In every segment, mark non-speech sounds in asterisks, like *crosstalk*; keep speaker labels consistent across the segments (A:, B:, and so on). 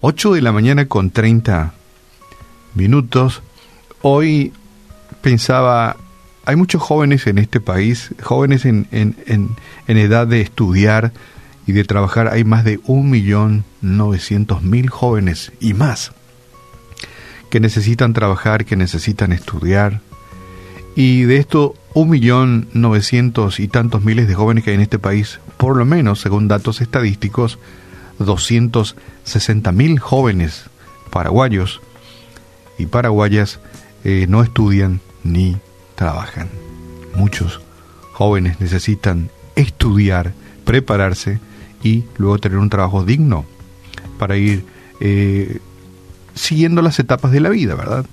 A: 8 de la mañana con 30 minutos. Hoy pensaba, hay muchos jóvenes en este país, jóvenes en, en, en, edad de estudiar y de trabajar. Hay más de 1.900.000 jóvenes y más que necesitan trabajar, que necesitan estudiar. Y de estos 1.900.000 y tantos miles de jóvenes que hay en este país, por lo menos, según datos estadísticos, 260 mil jóvenes paraguayos y paraguayas eh, no estudian ni trabajan. Muchos jóvenes necesitan estudiar, prepararse y luego tener un trabajo digno para ir eh, siguiendo las etapas de la vida, ¿verdad?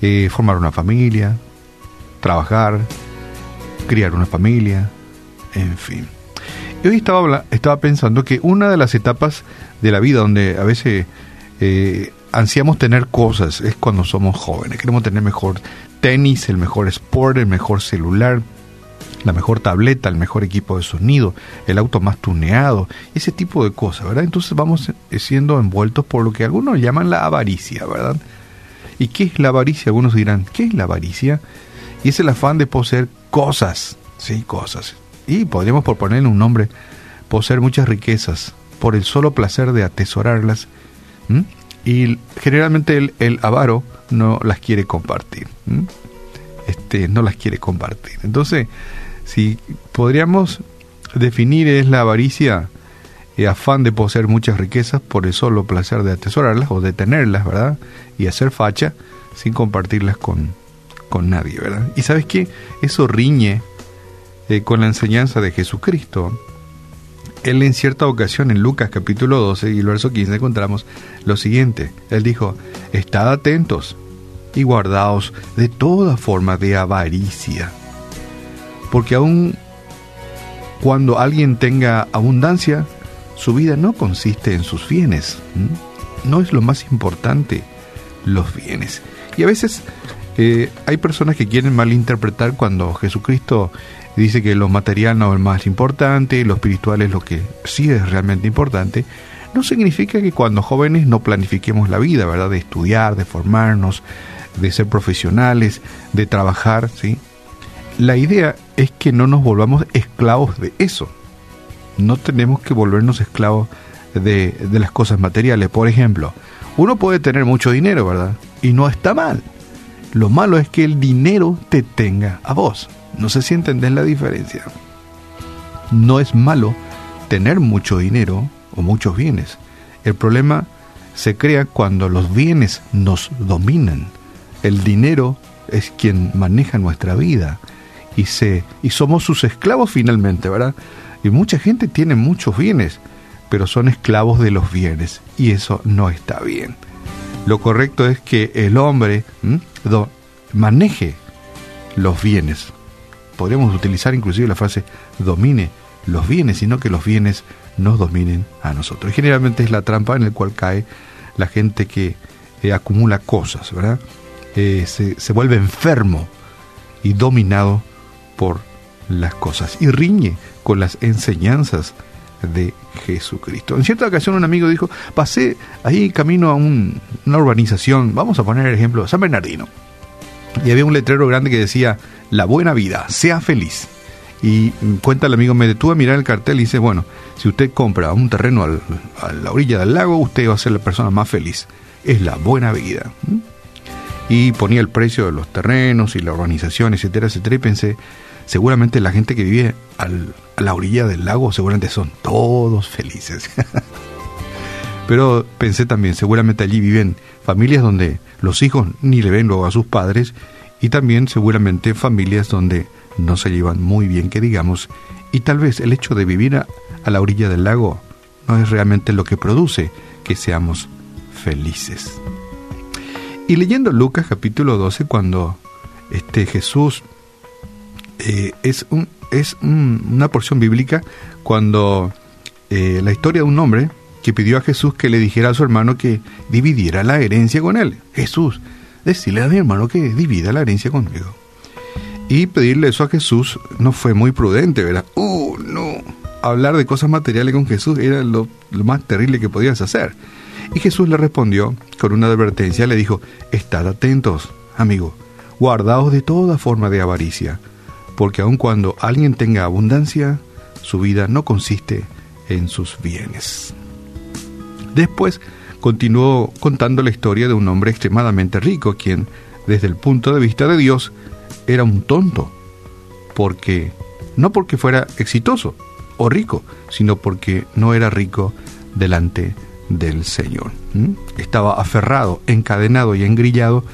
A: Eh, formar una familia, trabajar, criar una familia, en fin. Y hoy estaba, pensando que una de las etapas de la vida donde a veces eh, ansiamos tener cosas es cuando somos jóvenes. Queremos tener mejor tenis, el mejor sport, el mejor celular, la mejor tableta, el mejor equipo de sonido, el auto más tuneado, ese tipo de cosas, ¿verdad? Entonces vamos siendo envueltos por lo que algunos llaman la avaricia, ¿verdad? ¿Y qué es la avaricia? Algunos dirán, ¿qué es la avaricia? Y es el afán de poseer cosas, sí, cosas y podríamos por ponerle un nombre, poseer muchas riquezas por el solo placer de atesorarlas. Y generalmente el, el, avaro no las quiere compartir. Este, no las quiere compartir. Entonces, si podríamos definir es la avaricia, y afán de poseer muchas riquezas por el solo placer de atesorarlas o de tenerlas, ¿verdad? Y hacer facha sin compartirlas con, con nadie, ¿verdad? Y sabes qué? Eso riñe eh, con la enseñanza de Jesucristo. Él en cierta ocasión en Lucas capítulo 12 y el verso 15 encontramos lo siguiente. Él dijo, estad atentos y guardaos de toda forma de avaricia. Porque aun cuando alguien tenga abundancia, su vida no consiste en sus bienes. No es lo más importante los bienes. Y a veces eh, hay personas que quieren malinterpretar cuando Jesucristo dice que lo material no es más importante, lo espiritual es lo que sí es realmente importante, no significa que cuando jóvenes no planifiquemos la vida, ¿verdad? De estudiar, de formarnos, de ser profesionales, de trabajar, ¿sí? La idea es que no nos volvamos esclavos de eso. No tenemos que volvernos esclavos de, de las cosas materiales. Por ejemplo, uno puede tener mucho dinero, ¿verdad? Y no está mal. Lo malo es que el dinero te tenga a vos. No sé si entendés la diferencia. No es malo tener mucho dinero o muchos bienes. El problema se crea cuando los bienes nos dominan. El dinero es quien maneja nuestra vida y se y somos sus esclavos finalmente, ¿verdad? Y mucha gente tiene muchos bienes, pero son esclavos de los bienes y eso no está bien. Lo correcto es que el hombre maneje los bienes, podríamos utilizar inclusive la frase domine los bienes, sino que los bienes nos dominen a nosotros. Generalmente es la trampa en la cual cae la gente que eh, acumula cosas, ¿verdad? Eh, se, se vuelve enfermo y dominado por las cosas y riñe con las enseñanzas de Jesucristo. En cierta ocasión un amigo dijo, pasé ahí camino a una urbanización, vamos a poner el ejemplo, San Bernardino, y había un letrero grande que decía, la buena vida, sea feliz. Y cuenta el amigo, me detuve a mirar el cartel y dice, bueno, si usted compra un terreno a la orilla del lago, usted va a ser la persona más feliz. Es la buena vida. Y ponía el precio de los terrenos y la organización, etcétera, etcétera, y pensé, seguramente la gente que vive a la orilla del lago, seguramente son todos felices. *laughs* Pero pensé también, seguramente allí viven familias donde los hijos ni le ven luego a sus padres y también seguramente familias donde no se llevan muy bien, que digamos, y tal vez el hecho de vivir a, la orilla del lago no es realmente lo que produce que seamos felices. Y leyendo Lucas capítulo 12, cuando este Jesús eh, es, un, es una porción bíblica, cuando eh, la historia de un hombre que pidió a Jesús que le dijera a su hermano que dividiera la herencia con él. Jesús, decirle a mi hermano que divida la herencia conmigo. Y pedirle eso a Jesús no fue muy prudente, ¿verdad? ¡Uh, no! Hablar de cosas materiales con Jesús era lo, lo más terrible que podías hacer. Y Jesús le respondió con una advertencia, le dijo, estad atentos, amigo, guardaos de toda forma de avaricia, porque aun cuando alguien tenga abundancia, su vida no consiste en sus bienes. Después continuó contando la historia de un hombre extremadamente rico, quien, desde el punto de vista de Dios, era un tonto, porque no porque fuera exitoso o rico, sino porque no era rico delante del Señor. Estaba aferrado, encadenado y engrillado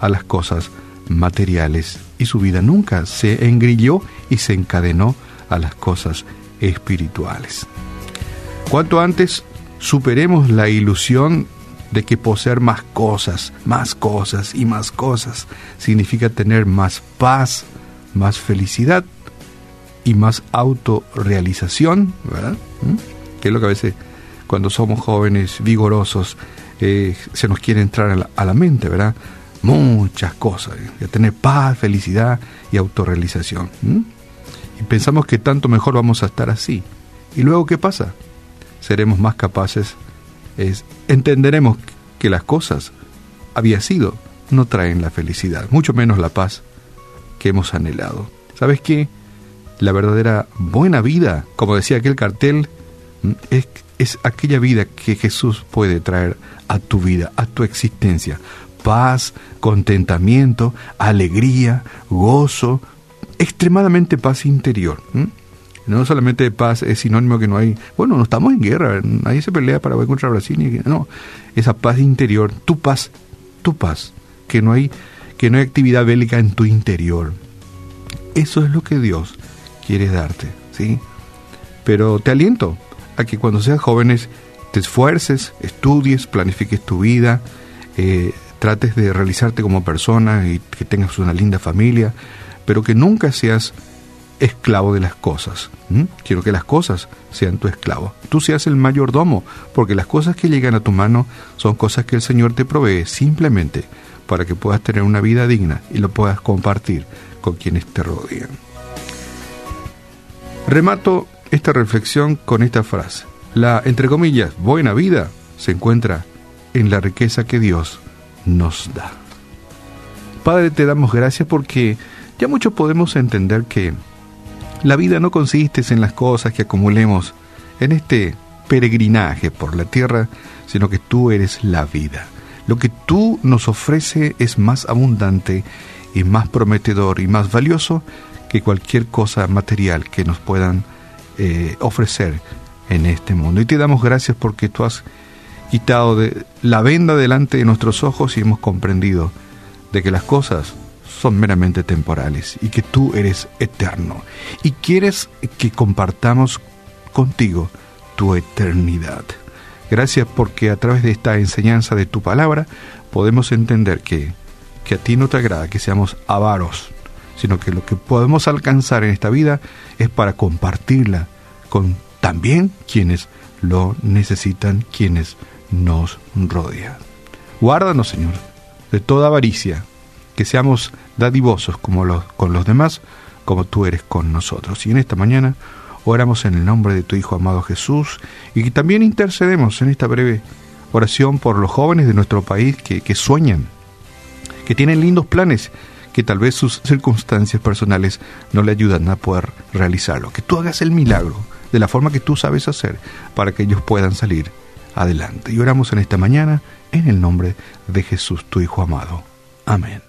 A: a las cosas materiales y su vida nunca se engrilló y se encadenó a las cosas espirituales. Cuanto antes superemos la ilusión de que poseer más cosas, más cosas y más cosas significa tener más paz, más felicidad y más autorrealización, ¿verdad? ¿Mm? Que es lo que a veces cuando somos jóvenes, vigorosos, eh, se nos quiere entrar a la, mente, ¿verdad? Muchas cosas, ¿eh? tener paz, felicidad y autorrealización. Y pensamos que tanto mejor vamos a estar así. ¿Y luego qué pasa? Seremos más capaces, es, entenderemos que las cosas había sido no traen la felicidad, mucho menos la paz que hemos anhelado. ¿Sabes qué? La verdadera buena vida, como decía aquel cartel, es aquella vida que Jesús puede traer a tu vida, a tu existencia. Paz, contentamiento, alegría, gozo, extremadamente paz interior. No solamente paz es sinónimo que no hay, bueno, no estamos en guerra, nadie se pelea para contra Brasil, no, esa paz interior, tu paz, tu paz, que no hay que no hay actividad bélica en tu interior. Eso es lo que Dios quiere darte, ¿sí? Pero te aliento a que cuando seas jóvenes te esfuerces, estudies, planifiques tu vida, eh, trates de realizarte como persona y que tengas una linda familia, pero que nunca seas esclavo de las cosas. Quiero que las cosas sean tu esclavo. Tú seas el mayordomo, porque las cosas que llegan a tu mano son cosas que el Señor te provee simplemente para que puedas tener una vida digna y lo puedas compartir con quienes te rodean. Remato esta reflexión con esta frase. La, entre comillas, buena vida se encuentra en la riqueza que Dios nos da. Padre, te damos gracias porque ya mucho podemos entender que la vida no consiste en las cosas que acumulemos en este peregrinaje por la tierra, sino que tú eres la vida. Lo que tú nos ofrece es más abundante y más prometedor y más valioso que cualquier cosa material que nos puedan eh, ofrecer en este mundo. Y te damos gracias porque tú has quitado de la venda delante de nuestros ojos y hemos comprendido de que las cosas son meramente temporales y que tú eres eterno y quieres que compartamos contigo tu eternidad. Gracias porque a través de esta enseñanza de tu palabra podemos entender que, que a ti no te agrada que seamos avaros, sino que lo que podemos alcanzar en esta vida es para compartirla con también quienes lo necesitan, quienes nos rodean. Guárdanos, Señor, de toda avaricia, que seamos dadivosos como los, con los demás, como tú eres con nosotros. Y en esta mañana oramos en el nombre de tu Hijo amado Jesús y también intercedemos en esta breve oración por los jóvenes de nuestro país que, que sueñan, que tienen lindos planes, que tal vez sus circunstancias personales no le ayudan a poder realizarlo. Que tú hagas el milagro de la forma que tú sabes hacer para que ellos puedan salir adelante. Y oramos en esta mañana en el nombre de Jesús, tu Hijo amado. Amén.